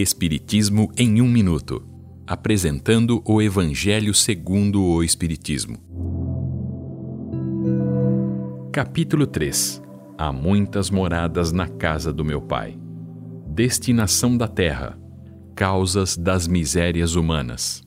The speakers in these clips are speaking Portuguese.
Espiritismo em um minuto, apresentando o Evangelho segundo o Espiritismo. Capítulo 3. Há muitas moradas na casa do meu Pai. Destinação da terra. Causas das misérias humanas.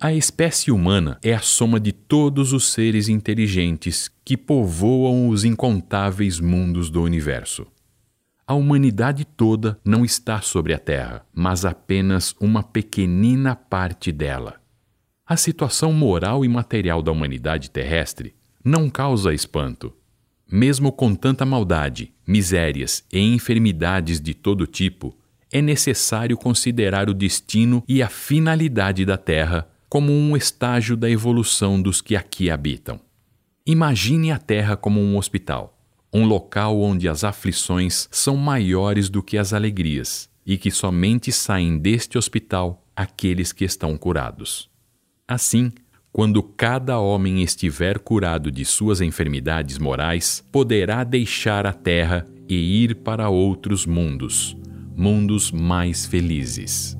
A espécie humana é a soma de todos os seres inteligentes que povoam os incontáveis mundos do universo. A humanidade toda não está sobre a Terra, mas apenas uma pequenina parte dela. A situação moral e material da humanidade terrestre não causa espanto. Mesmo com tanta maldade, misérias e enfermidades de todo tipo, é necessário considerar o destino e a finalidade da Terra como um estágio da evolução dos que aqui habitam. Imagine a Terra como um hospital, um local onde as aflições são maiores do que as alegrias e que somente saem deste hospital aqueles que estão curados. Assim, quando cada homem estiver curado de suas enfermidades morais, poderá deixar a terra e ir para outros mundos, mundos mais felizes.